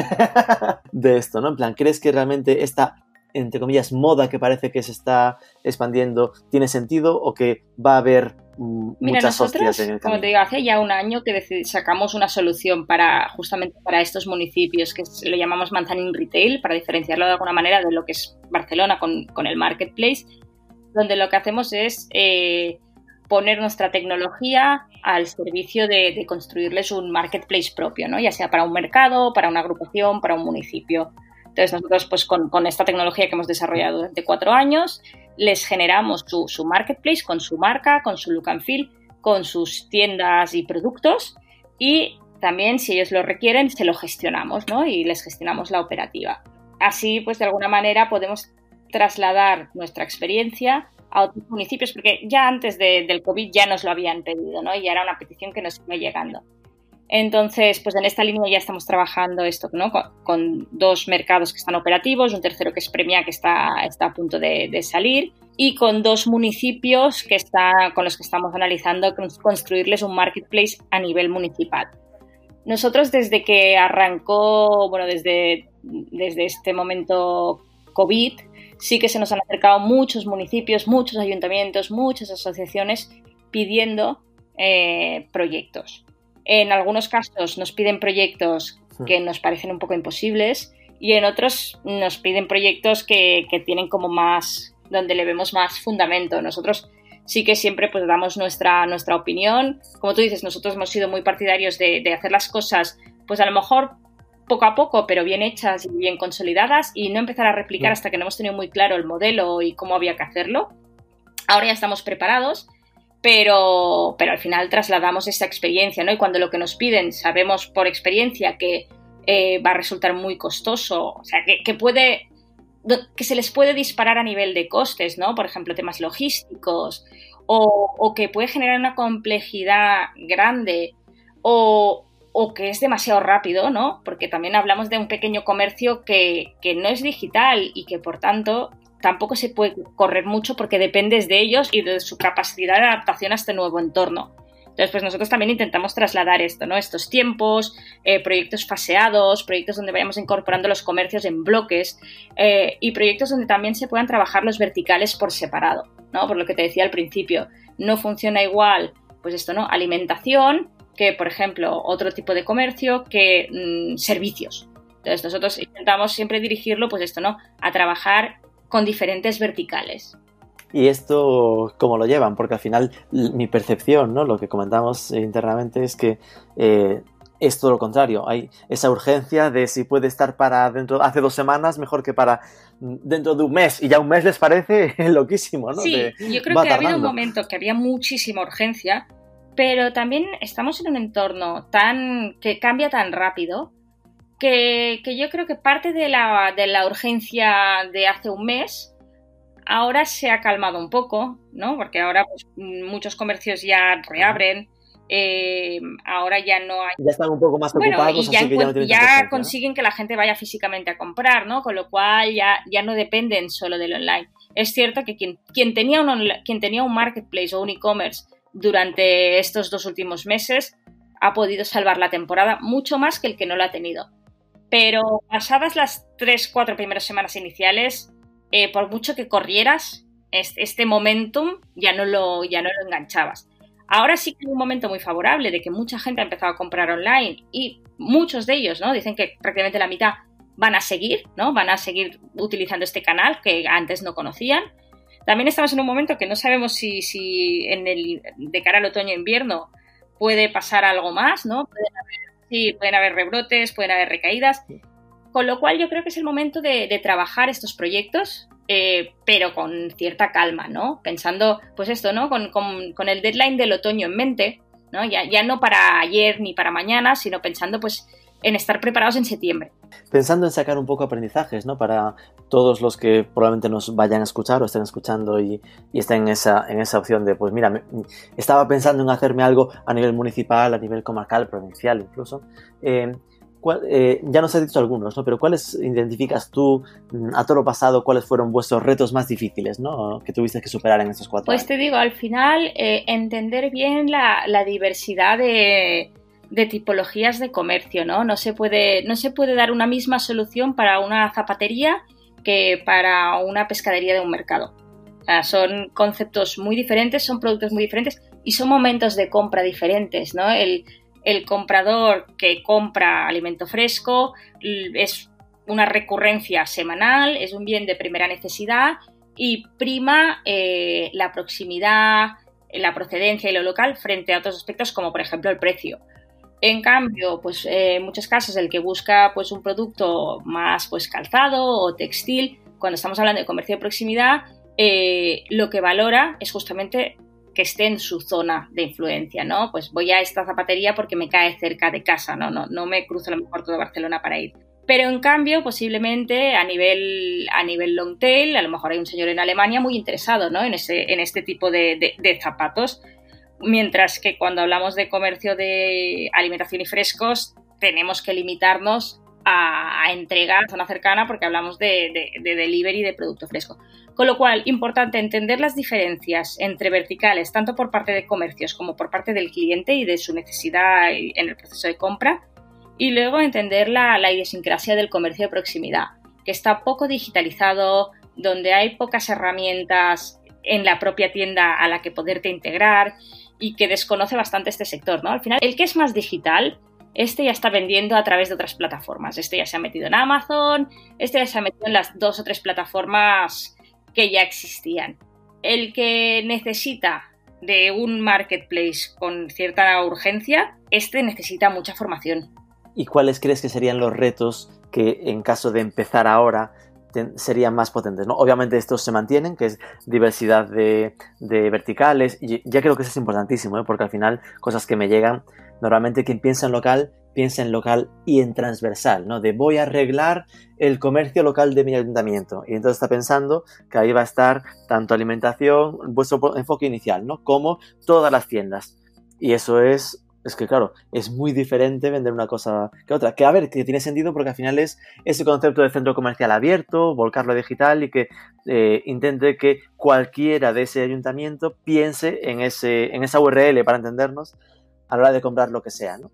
de esto, no? En plan, ¿crees que realmente esta entre comillas, moda que parece que se está expandiendo, ¿tiene sentido o que va a haber mm, muchas hostias en el? Como te digo, hace ya un año que sacamos una solución para justamente para estos municipios que le llamamos Manzanín Retail, para diferenciarlo de alguna manera de lo que es Barcelona con, con el marketplace, donde lo que hacemos es eh, poner nuestra tecnología al servicio de, de, construirles un marketplace propio, ¿no? ya sea para un mercado, para una agrupación, para un municipio. Entonces nosotros pues con, esta tecnología que hemos desarrollado durante cuatro años, les generamos su, marketplace con su marca, con su look and feel, con sus tiendas y productos y también si ellos lo requieren se lo gestionamos ¿no? y les gestionamos la operativa. Así pues de alguna manera podemos trasladar nuestra experiencia a otros municipios porque ya antes del COVID ya nos lo habían pedido ¿no? y era una petición que nos iba llegando. Entonces, pues en esta línea ya estamos trabajando esto, ¿no? Con, dos mercados que están operativos, un tercero que es Premia, que está, está a punto de, salir, y con dos municipios que está, con los que estamos analizando construirles un marketplace a nivel municipal. Nosotros desde que arrancó, bueno, desde, desde este momento COVID, sí que se nos han acercado muchos municipios, muchos ayuntamientos, muchas asociaciones pidiendo eh, proyectos. En algunos casos nos piden proyectos que nos parecen un poco imposibles y en otros nos piden proyectos que, tienen como más, donde le vemos más fundamento. Nosotros sí que siempre pues damos nuestra, nuestra opinión. Como tú dices, nosotros hemos sido muy partidarios de, hacer las cosas pues a lo mejor poco a poco, pero bien hechas y bien consolidadas y no empezar a replicar hasta que no hemos tenido muy claro el modelo y cómo había que hacerlo. Ahora ya estamos preparados pero, pero al final trasladamos esa experiencia, ¿no? Y cuando lo que nos piden sabemos por experiencia que eh, va a resultar muy costoso, o sea, que, puede que se les puede disparar a nivel de costes, ¿no? Por ejemplo, temas logísticos, o, que puede generar una complejidad grande, o, o, que es demasiado rápido, ¿no? Porque también hablamos de un pequeño comercio que, que no es digital y que por tanto tampoco se puede correr mucho porque dependes de ellos y de su capacidad de adaptación a este nuevo entorno. Entonces, pues nosotros también intentamos trasladar esto, ¿no? Estos tiempos, eh, proyectos faseados, proyectos donde vayamos incorporando los comercios en bloques eh, y proyectos donde también se puedan trabajar los verticales por separado, ¿no? Por lo que te decía al principio, no funciona igual, pues esto, ¿no? Alimentación que, por ejemplo, otro tipo de comercio que mm, servicios. Entonces, nosotros intentamos siempre dirigirlo, pues esto, ¿no? A trabajar con diferentes verticales. ¿Y esto cómo lo llevan? Porque al final mi percepción, ¿no? lo que comentamos internamente es que eh, es todo lo contrario. Hay esa urgencia de si puede estar para dentro hace dos semanas mejor que para dentro de un mes. Y ya un mes les parece loquísimo, ¿no? Sí, yo creo que ha habido un momento que había muchísima urgencia, pero también estamos en un entorno tan que cambia tan rápido que, yo creo que parte de la, de la, urgencia de hace un mes ahora se ha calmado un poco, ¿no? Porque ahora pues, muchos comercios ya reabren. Eh, ahora ya no hay. Ya están un poco más preocupados, y ya, que ya, consiguen que la gente vaya físicamente a comprar, ¿no? Con lo cual ya, ya no dependen solo del online. Es cierto que quien, quien, tenía un, quien tenía un marketplace o un e-commerce durante estos dos últimos meses ha podido salvar la temporada mucho más que el que no lo ha tenido. Pero pasadas las tres, cuatro primeras semanas iniciales, eh, por mucho que corrieras, este momentum ya no, lo, ya no lo enganchabas. Ahora sí que hay un momento muy favorable de que mucha gente ha empezado a comprar online y muchos de ellos, ¿no? Dicen que prácticamente la mitad van a seguir, ¿no? Van a seguir utilizando este canal que antes no conocían. También estamos en un momento que no sabemos si, si en el, de cara al otoño-invierno puede pasar algo más, ¿no? Pueden haber Sí, pueden haber rebrotes, pueden haber recaídas. Con lo cual yo creo que es el momento de, trabajar estos proyectos, eh, pero con cierta calma, ¿no? Pensando, pues esto, ¿no? Con, el deadline del otoño en mente, ¿no? Ya, ya no para ayer ni para mañana, sino pensando, pues, en estar preparados en septiembre. Pensando en sacar un poco aprendizajes, ¿no? Para todos los que probablemente nos vayan a escuchar o estén escuchando y, estén en esa, en esa opción de, pues mira, estaba pensando en hacerme algo a nivel municipal, a nivel comarcal, provincial incluso. Eh, eh, ya nos has dicho algunos, ¿no? Pero ¿cuáles identificas tú mm, a toro pasado? ¿Cuáles fueron vuestros retos más difíciles, ¿no? Que tuviste que superar en estos cuatro pues te digo, al final, eh, entender bien la, diversidad de, tipologías de comercio, ¿no? No se, puede, no se puede dar una misma solución para una zapatería que para una pescadería de un mercado. Son conceptos muy diferentes, son productos muy diferentes y son momentos de compra diferentes, ¿no? El, el comprador que compra alimento fresco es una recurrencia semanal, es un bien de primera necesidad y prima eh, la proximidad, la procedencia y lo local frente a otros aspectos como por ejemplo el precio. En cambio, pues eh, en muchos casos el que busca pues un producto más pues calzado o textil, cuando estamos hablando de comercio de proximidad, eh, lo que valora es justamente que esté en su zona de influencia, ¿no? Pues voy a esta zapatería porque me cae cerca de casa, ¿no? No, no me cruzo a lo mejor todo Barcelona para ir. Pero en cambio, posiblemente a nivel, a nivel long tail, a lo mejor hay un señor en Alemania muy interesado ¿no? en, ese, en este tipo de, de, zapatos. Mientras que cuando hablamos de comercio de alimentación y frescos, tenemos que limitarnos a, a entregar a zona cercana porque hablamos de, de, de delivery de producto fresco. Con lo cual, importante entender las diferencias entre verticales, tanto por parte de comercios como por parte del cliente y de su necesidad en el proceso de compra. Y luego entender la, idiosincrasia del comercio de proximidad, que está poco digitalizado, donde hay pocas herramientas en la propia tienda a la que poderte integrar y que desconoce bastante este sector, ¿no? Al final, el que es más digital, este ya está vendiendo a través de otras plataformas. Este ya se ha metido en Amazon, este ya se ha metido en las dos o tres plataformas que ya existían. El que necesita de un marketplace con cierta urgencia, este necesita mucha formación. ¿Y cuáles crees que serían los retos que en caso de empezar ahora serían más potentes? ¿no? Obviamente estos se mantienen, que es diversidad de, verticales, y ya creo que eso es importantísimo, ¿eh? porque al final cosas que me llegan, normalmente quien piensa en local piensa en local y en transversal, ¿no? De voy a arreglar el comercio local de mi ayuntamiento. Y entonces está pensando que ahí va a estar tanto alimentación, vuestro enfoque inicial, ¿no? Como todas las tiendas. Y eso es, es que claro, es muy diferente vender una cosa que otra. Que a ver, que tiene sentido porque al final es ese concepto de centro comercial abierto, volcarlo digital y que eh, intente que cualquiera de ese ayuntamiento piense en, ese, en esa URL para entendernos a la hora de comprar lo que sea, ¿no?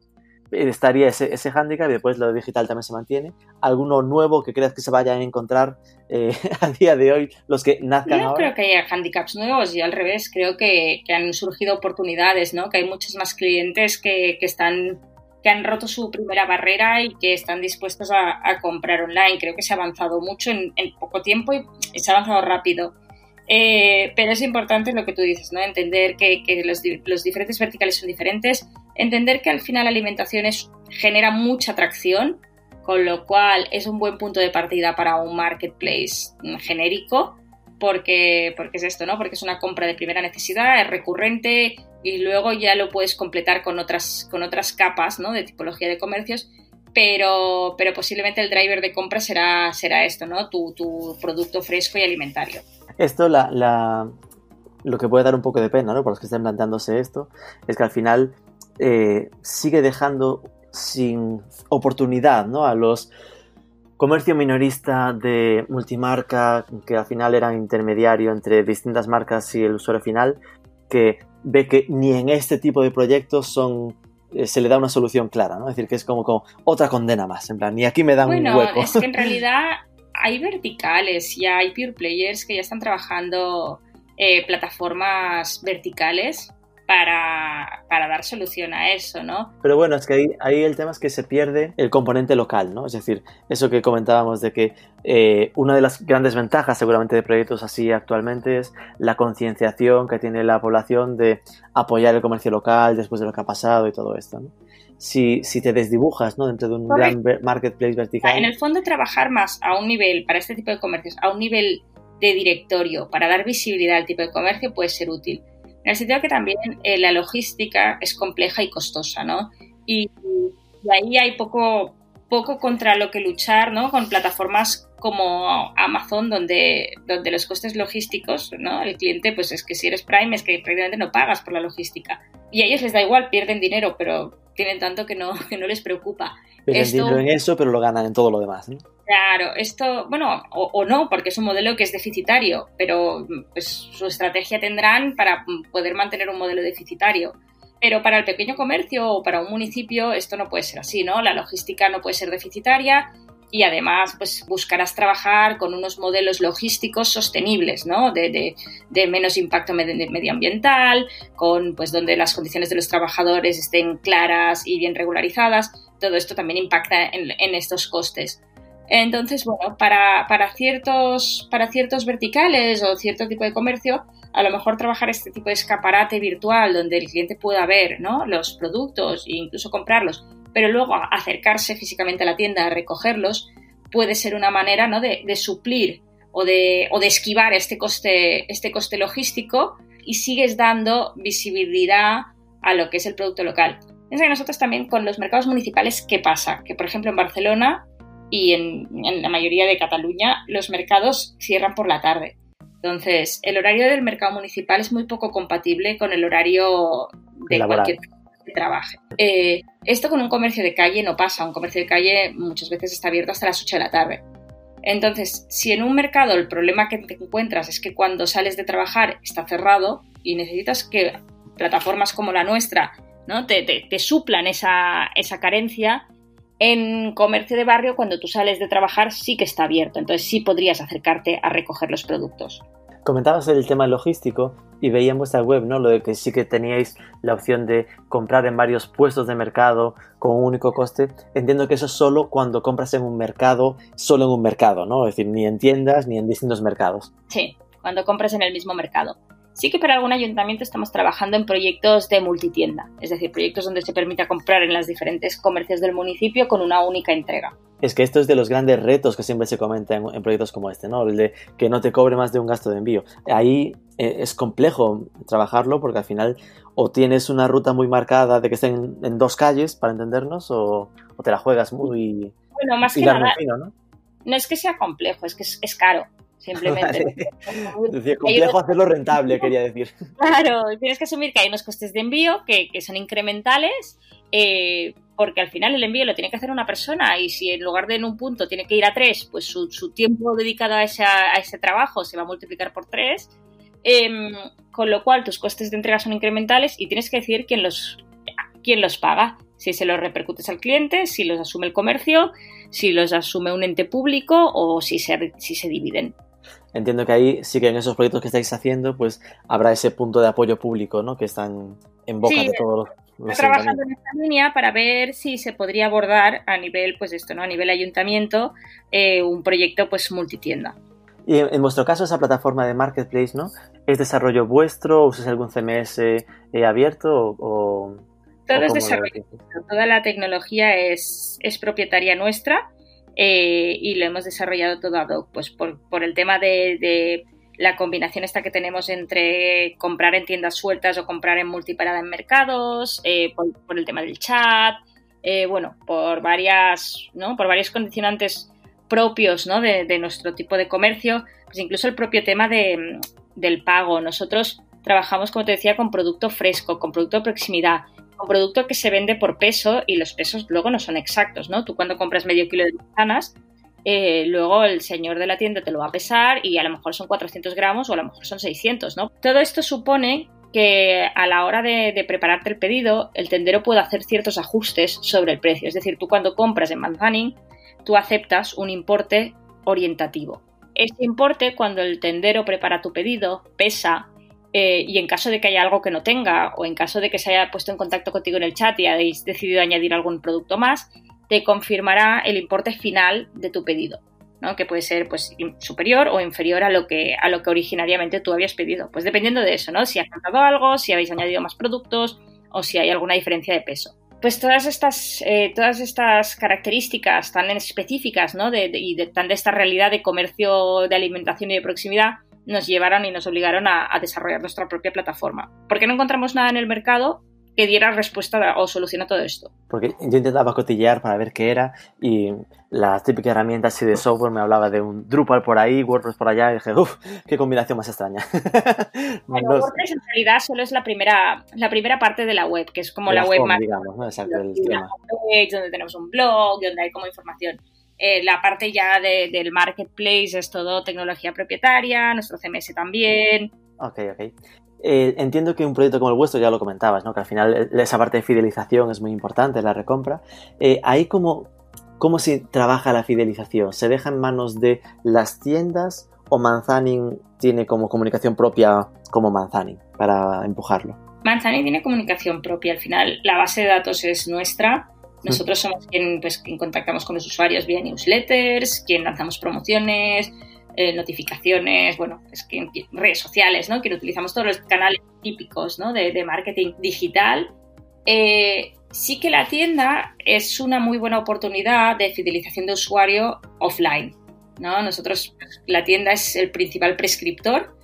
Estaría ese, ese hándicap y después lo digital también se mantiene. ¿Alguno nuevo que creas que se vayan a encontrar eh, a día de hoy los que nazcan no creo que haya handicaps nuevos y al revés, creo que, que, han surgido oportunidades, ¿no? que hay muchos más clientes que, que, están que han roto su primera barrera y que están dispuestos a, a comprar online. Creo que se ha avanzado mucho en, en poco tiempo y se ha avanzado rápido. Eh, pero es importante lo que tú dices, ¿no? Entender que, que los, los, diferentes verticales son diferentes, entender que al final la alimentación es, genera mucha atracción, con lo cual es un buen punto de partida para un marketplace genérico, porque, porque es esto, ¿no? Porque es una compra de primera necesidad, es recurrente y luego ya lo puedes completar con otras, con otras capas, ¿no? De tipología de comercios pero, pero posiblemente el driver de compra será, será esto, ¿no? Tu, tu producto fresco y alimentario. Esto, la, lo que puede dar un poco de pena, ¿no? Por los que estén planteándose esto, es que al final eh, sigue dejando sin oportunidad, ¿no? A los comercio minorista de multimarca, que al final eran intermediario entre distintas marcas y el usuario final, que ve que ni en este tipo de proyectos son eh, se le da una solución clara, ¿no? Es decir, que es como, como otra condena más, en plan, ni aquí me dan un hueco. Es que en realidad hay verticales y hay pure players que ya están trabajando eh, plataformas verticales para, dar solución a eso, ¿no? Pero bueno, es que ahí, ahí, el tema es que se pierde el componente local, ¿no? Es decir, eso que comentábamos de que eh, una de las grandes ventajas seguramente de proyectos así actualmente es la concienciación que tiene la población de apoyar el comercio local después de lo que ha pasado y todo esto, ¿no? Si, si te desdibujas ¿no? dentro de un gran marketplace vertical. En el fondo, trabajar más a un nivel, para este tipo de comercios, a un nivel de directorio, para dar visibilidad al tipo de comercio, puede ser útil en el sentido que también eh, la logística es compleja y costosa, ¿no? Y, ahí hay poco, poco contra lo que luchar, ¿no? Con plataformas como Amazon, donde, donde los costes logísticos, ¿no? El cliente, pues es que si eres Prime, es que prácticamente no pagas por la logística. Y a ellos les da igual, pierden dinero, pero tienen tanto que no, que no les preocupa. Pero en eso, pero lo ganan en todo lo demás. ¿no? Claro, esto, bueno, o, no, porque es un modelo que es deficitario, pero pues, su estrategia tendrán para poder mantener un modelo deficitario. Pero para el pequeño comercio o para un municipio esto no puede ser así, ¿no? La logística no puede ser deficitaria y además pues buscarás trabajar con unos modelos logísticos sostenibles, ¿no? De, menos impacto medioambiental, con pues donde las condiciones de los trabajadores estén claras y bien regularizadas. Todo esto también impacta en, en estos costes. Entonces, bueno, para, ciertos, para ciertos verticales o cierto tipo de comercio, a lo mejor trabajar este tipo de escaparate virtual donde el cliente pueda ver ¿no? los productos e incluso comprarlos, pero luego acercarse físicamente a la tienda a recogerlos, puede ser una manera ¿no? de, suplir o de, o de esquivar este coste, este coste logístico y sigues dando visibilidad a lo que es el producto local. Piensa que nosotros también con los mercados municipales, ¿qué pasa? Que por ejemplo en Barcelona y en, la mayoría de Cataluña los mercados cierran por la tarde. Entonces, el horario del mercado municipal es muy poco compatible con el horario de cualquier que trabaje. Eh, esto con un comercio de calle no pasa. Un comercio de calle muchas veces está abierto hasta las 8 de la tarde. Entonces, si en un mercado el problema que te encuentras es que cuando sales de trabajar está cerrado y necesitas que plataformas como la nuestra ¿no? te, te suplan esa, esa carencia, en comercio de barrio, cuando tú sales de trabajar, sí que está abierto, entonces sí podrías acercarte a recoger los productos. Comentabas el tema logístico y veía en vuestra web, ¿no? Lo de que sí que teníais la opción de comprar en varios puestos de mercado con un único coste. Entiendo que eso es solo cuando compras en un mercado, solo en un mercado, ¿no? Es decir, ni en tiendas ni en distintos mercados. Sí, cuando compras en el mismo mercado. Sí que para algún ayuntamiento estamos trabajando en proyectos de multitienda, es decir, proyectos donde se permita comprar en las diferentes comercios del municipio con una única entrega. Es que esto es de los grandes retos que siempre se comenta en, proyectos como este, ¿no? El de que no te cobre más de un gasto de envío. Ahí eh, es complejo trabajarlo porque al final o tienes una ruta muy marcada de que estén en dos calles para entendernos o, te la juegas muy... Bueno, más que nada, ¿no? no es que sea complejo, es que es caro. Simplemente. Decía, complejo hacerlo rentable, quería decir. Claro, tienes que asumir que hay unos costes de envío que, son incrementales, eh, porque al final el envío lo tiene que hacer una persona y si en lugar de en un punto tiene que ir a tres, pues su, tiempo dedicado a, ese trabajo se va a multiplicar por tres. Em, con lo cual tus costes de entrega son incrementales y tienes que decir quién los, quién los paga. Si se los repercutes al cliente, si los asume el comercio, si los asume un ente público o si se, si se dividen entiendo que ahí sí que en esos proyectos que estáis haciendo, pues habrá ese punto de apoyo público, ¿no? Que están en boca de todos los, Estoy trabajando en esta línea para ver si se podría abordar a nivel, pues esto, ¿no? A nivel ayuntamiento, eh, un proyecto pues multitienda. Y en, vuestro caso, esa plataforma de marketplace, ¿no? ¿Es desarrollo vuestro? ¿Usas algún CMS eh, abierto o, todo es desarrollo. Toda la tecnología es, es propietaria nuestra eh, y lo hemos desarrollado todo ad hoc, pues por, el tema de, la combinación esta que tenemos entre comprar en tiendas sueltas o comprar en multiparada en mercados, eh, por, el tema del chat, eh, bueno, por varias, ¿no? Por varios condicionantes propios ¿no? de, nuestro tipo de comercio, pues incluso el propio tema de, del pago. Nosotros trabajamos, como te decía, con producto fresco, con producto de proximidad un producto que se vende por peso y los pesos luego no son exactos, ¿no? Tú cuando compras medio kilo de manzanas, eh, luego el señor de la tienda te lo va a pesar y a lo mejor son 400 gramos o a lo mejor son 600, ¿no? Todo esto supone que a la hora de, prepararte el pedido, el tendero puede hacer ciertos ajustes sobre el precio. Es decir, tú cuando compras en Manzanin, tú aceptas un importe orientativo. Este importe, cuando el tendero prepara tu pedido, pesa, eh, y en caso de que haya algo que no tenga o en caso de que se haya puesto en contacto contigo en el chat y hayáis decidido añadir algún producto más, te confirmará el importe final de tu pedido, ¿no? que puede ser pues, superior o inferior a lo, que, a lo que originariamente tú habías pedido. Pues dependiendo de eso, ¿no? si has faltado algo, si habéis añadido más productos o si hay alguna diferencia de peso. Pues todas estas, eh, todas estas características tan específicas ¿no? y de, tan de esta realidad de comercio de alimentación y de proximidad nos llevaron y nos obligaron a, desarrollar nuestra propia plataforma. ¿Por qué no encontramos nada en el mercado? que diera respuesta o solución a todo esto. Porque yo intentaba cotillear para ver qué era y la típica herramienta así de software me hablaba de un Drupal por ahí, WordPress por allá y dije, uff, qué combinación más extraña. bueno, WordPress en realidad solo es la primera, la primera parte de la web, que es como la, web más... Digamos, ¿no? Exacto, el tema. donde tenemos un blog, donde hay como información. Eh, la parte ya del marketplace es todo tecnología propietaria, nuestro CMS también. Ok, ok. Eh, entiendo que un proyecto como el vuestro, ya lo comentabas, ¿no? que al final eh, esa parte de fidelización es muy importante, la recompra. Eh, ahí cómo, cómo se trabaja la fidelización? ¿Se deja en manos de las tiendas o Manzanin tiene como comunicación propia como Manzanin para empujarlo? Manzanin tiene comunicación propia. Al final la base de datos es nuestra. Nosotros somos quien, pues, quien contactamos con los usuarios vía newsletters, quien lanzamos promociones, eh, notificaciones, bueno, es que redes sociales, ¿no? Que utilizamos todos los canales típicos, ¿no? De, marketing digital. Eh, sí que la tienda es una muy buena oportunidad de fidelización de usuario offline, ¿no? Nosotros, la tienda es el principal prescriptor,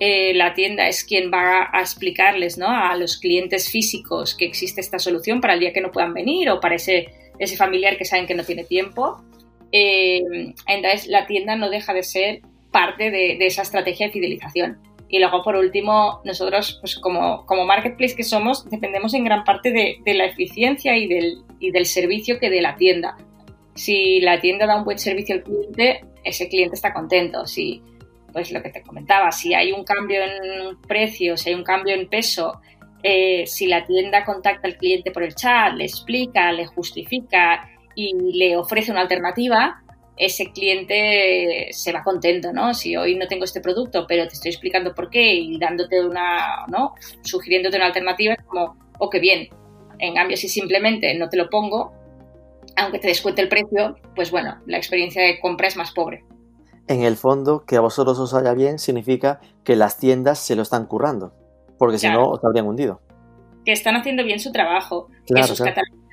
eh, la tienda es quien va a explicarles, ¿no? A los clientes físicos que existe esta solución para el día que no puedan venir o para ese, ese familiar que saben que no tiene tiempo eh, entonces la tienda no deja de ser parte de, esa estrategia de fidelización. Y luego, por último, nosotros, pues como, como marketplace que somos, dependemos en gran parte de, la eficiencia y del, y del servicio que dé la tienda. Si la tienda da un buen servicio al cliente, ese cliente está contento. Si, pues lo que te comentaba, si hay un cambio en precio, si hay un cambio en peso, eh, si la tienda contacta al cliente por el chat, le explica, le justifica y le ofrece una alternativa, ese cliente se va contento, ¿no? Si hoy no tengo este producto, pero te estoy explicando por qué y dándote una, ¿no? Sugiriéndote una alternativa, es como, oh, qué bien. En cambio, si simplemente no te lo pongo, aunque te descuente el precio, pues bueno, la experiencia de compra es más pobre. En el fondo, que a vosotros os vaya bien significa que las tiendas se lo están currando, porque si no os habrían hundido. Que están haciendo bien su trabajo, claro, que sus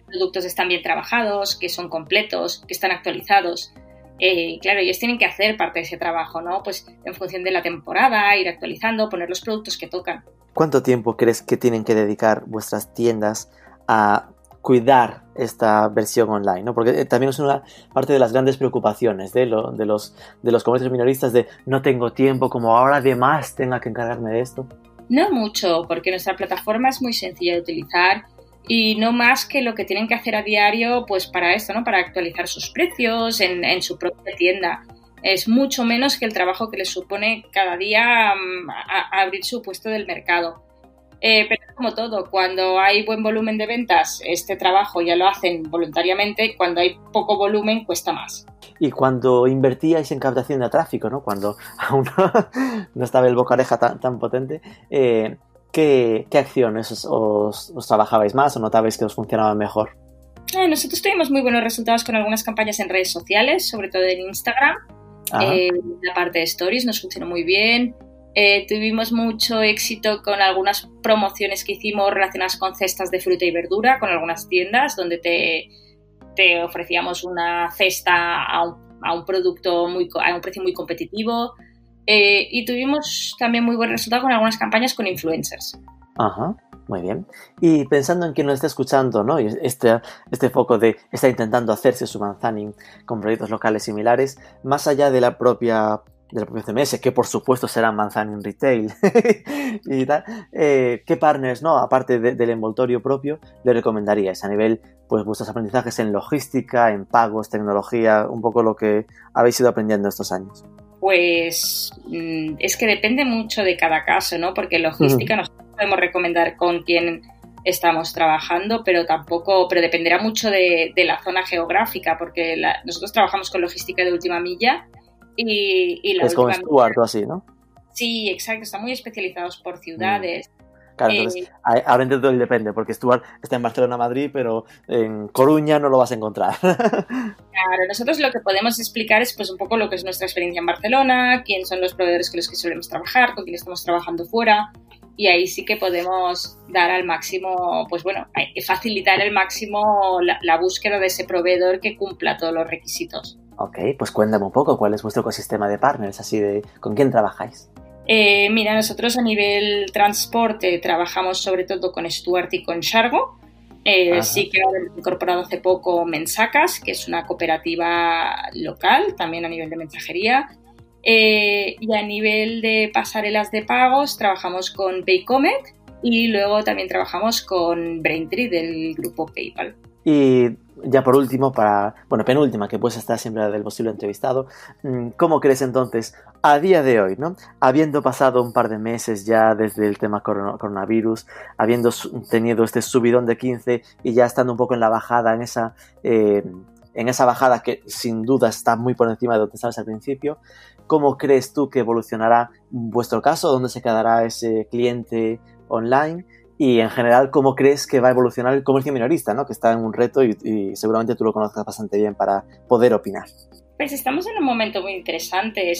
productos están bien trabajados, que son completos, que están actualizados. Eh, claro, ellos tienen que hacer parte de ese trabajo, ¿no? Pues en función de la temporada, ir actualizando, poner los productos que tocan. ¿Cuánto tiempo crees que tienen que dedicar vuestras tiendas a cuidar esta versión online, ¿no? Porque eh, también es una parte de las grandes preocupaciones de, los, de los comercios minoristas de no tengo tiempo, como ahora además tenga que encargarme de esto. No mucho, porque nuestra plataforma es muy sencilla de utilizar y no más que lo que tienen que hacer a diario pues para esto, ¿no? Para actualizar sus precios en, su propia tienda. Es mucho menos que el trabajo que les supone cada día mm, abrir su puesto del mercado. Eh, pero como todo, cuando hay buen volumen de ventas, este trabajo ya lo hacen voluntariamente, cuando hay poco volumen cuesta más. Y cuando invertíais en captación de tráfico, ¿no? Cuando aún no, estaba el bocareja tan, tan potente, eh, ¿qué, acciones os, trabajabais más o notabais que os funcionaban mejor? Eh, nosotros tuvimos muy buenos resultados con algunas campañas en redes sociales, sobre todo en Instagram. Eh, la parte de stories nos funcionó muy bien. Eh, tuvimos mucho éxito con algunas promociones que hicimos relacionadas con cestas de fruta y verdura, con algunas tiendas donde te, ofrecíamos una cesta a un, a un producto muy, a un precio muy competitivo. Eh, y tuvimos también muy buen resultado con algunas campañas con influencers. Ajá, muy bien. Y pensando en quien nos está escuchando, ¿no? Este, este foco de está intentando hacerse su manzaning con proyectos locales similares, más allá de la propia del propio CMS, que por supuesto será Manzanin Retail y tal, eh, ¿qué partners, no? Aparte del envoltorio propio, le recomendaríais a nivel, pues, vuestros aprendizajes en logística, en pagos, tecnología, un poco lo que habéis ido aprendiendo estos años? Pues mm, es que depende mucho de cada caso, ¿no? Porque logística no podemos recomendar con quién estamos trabajando, pero tampoco, pero dependerá mucho de, la zona geográfica, porque nosotros trabajamos con logística de última milla y, y la es como Stuart o así, ¿no? Sí, exacto, están muy especializados por ciudades. Claro, entonces, eh, ahora entiendo depende, porque Stuart está en Barcelona, Madrid, pero en Coruña no lo vas a encontrar. claro, nosotros lo que podemos explicar es pues un poco lo que es nuestra experiencia en Barcelona, quién son los proveedores con los que solemos trabajar, con quién estamos trabajando fuera, y ahí sí que podemos dar al máximo, pues bueno, facilitar el máximo la, la búsqueda de ese proveedor que cumpla todos los requisitos. Ok, pues cuéntame un poco cuál es vuestro ecosistema de partners, así de con quién trabajáis. Eh, mira, nosotros a nivel transporte trabajamos sobre todo con Stuart y con Shargo. Eh, sí que hemos incorporado hace poco Mensacas, que es una cooperativa local, también a nivel de mensajería. Eh, y a nivel de pasarelas de pagos trabajamos con Paycomet y luego también trabajamos con Braintree del grupo PayPal. Y ya por último, para, bueno, penúltima, que pues está siempre del posible entrevistado, mm, ¿cómo crees entonces, a día de hoy, ¿no? habiendo pasado un par de meses ya desde el tema coronavirus, habiendo tenido este subidón de 15 y ya estando un poco en la bajada, en esa, eh, en esa bajada que sin duda está muy por encima de donde estabas al principio, ¿cómo crees tú que evolucionará vuestro caso? ¿Dónde se quedará ese cliente online? Y en general cómo crees que va a evolucionar el comercio minorista, ¿no? que está en un reto y, seguramente tú lo conoces bastante bien para poder opinar. Pues estamos en un momento muy interesante,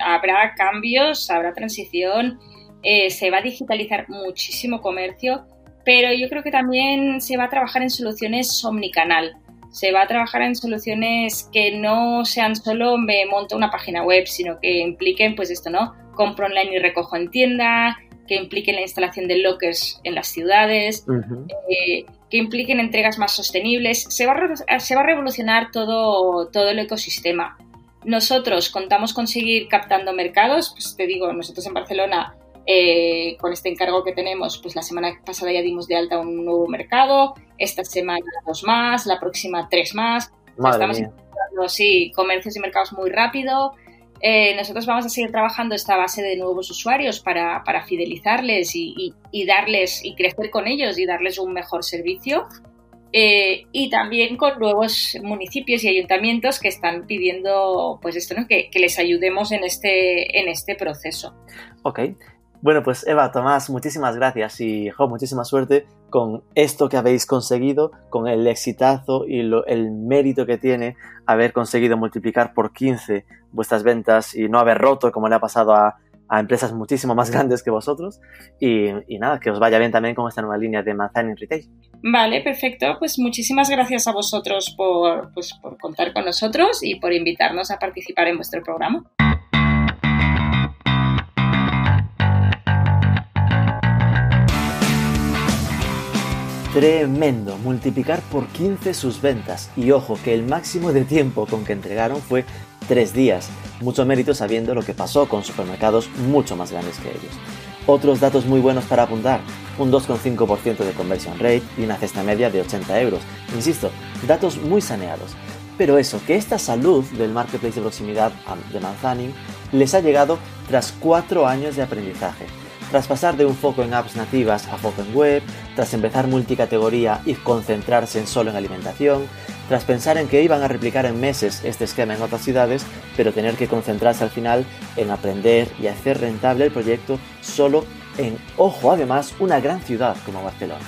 habrá cambios, habrá transición, eh, se va a digitalizar muchísimo comercio, pero yo creo que también se va a trabajar en soluciones omnicanal. Se va a trabajar en soluciones que no sean solo me monto una página web, sino que impliquen, pues esto, ¿no? Compro online y recojo en tienda, que impliquen la instalación de lockers en las ciudades, eh, que impliquen entregas más sostenibles. Se va a, se va a revolucionar todo, todo el ecosistema. Nosotros contamos con seguir captando mercados, pues te digo, nosotros en Barcelona, eh, con este encargo que tenemos, pues la semana pasada ya dimos de alta un nuevo mercado, esta semana dos más, la próxima tres más. Estamos sí, comercios y mercados muy rápido. Eh, nosotros vamos a seguir trabajando esta base de nuevos usuarios para, fidelizarles y, darles y crecer con ellos y darles un mejor servicio. Eh, y también con nuevos municipios y ayuntamientos que están pidiendo pues esto, ¿no? que, les ayudemos en este, en este proceso. Ok. Bueno, pues Eva, Tomás, muchísimas gracias y jo, muchísima suerte con esto que habéis conseguido, con el exitazo y el mérito que tiene haber conseguido multiplicar por 15 vuestras ventas y no haber roto como le ha pasado a, empresas muchísimo más grandes que vosotros. Y, nada, que os vaya bien también con esta nueva línea de Manzana Retail. Vale, perfecto. Pues muchísimas gracias a vosotros por, pues, por contar con nosotros y por invitarnos a participar en vuestro programa. Tremendo, multiplicar por 15 sus ventas. Y ojo, que el máximo de tiempo con que entregaron fue 3 días. Mucho mérito sabiendo lo que pasó con supermercados mucho más grandes que ellos. Otros datos muy buenos para apuntar, un 2,5% de conversion rate y una cesta media de 80 euros. Insisto, datos muy saneados. Pero eso, que esta salud del marketplace de proximidad de Manzanin les ha llegado tras 4 años de aprendizaje tras pasar de un foco en apps nativas a foco en web, tras empezar multicategoría y concentrarse en solo en alimentación, tras pensar en que iban a replicar en meses este esquema en otras ciudades, pero tener que concentrarse al final en aprender y hacer rentable el proyecto solo en, ojo además, una gran ciudad como Barcelona.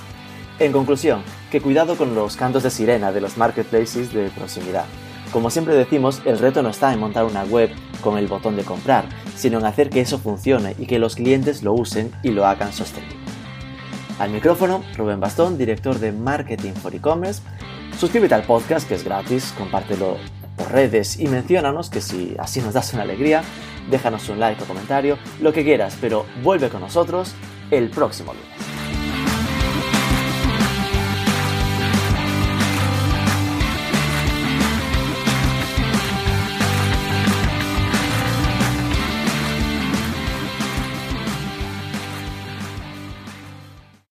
En conclusión, que cuidado con los cantos de sirena de los marketplaces de proximidad. Como siempre decimos, el reto no está en montar una web con el botón de comprar, sino en hacer que eso funcione y que los clientes lo usen y lo hagan sostenible. Al micrófono, Rubén Bastón, director de Marketing for E-Commerce. Suscríbete al podcast, que es gratis, compártelo por redes y menciónanos que si así nos das una alegría, déjanos un like o comentario, lo que quieras, pero vuelve con nosotros el próximo lunes.